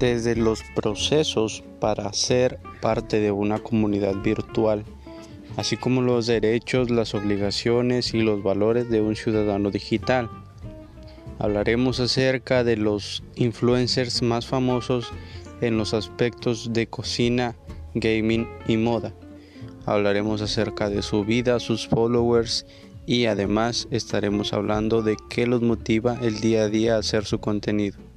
desde los procesos para ser parte de una comunidad virtual, así como los derechos, las obligaciones y los valores de un ciudadano digital. Hablaremos acerca de los influencers más famosos en los aspectos de cocina, gaming y moda. Hablaremos acerca de su vida, sus followers y además estaremos hablando de qué los motiva el día a día a hacer su contenido.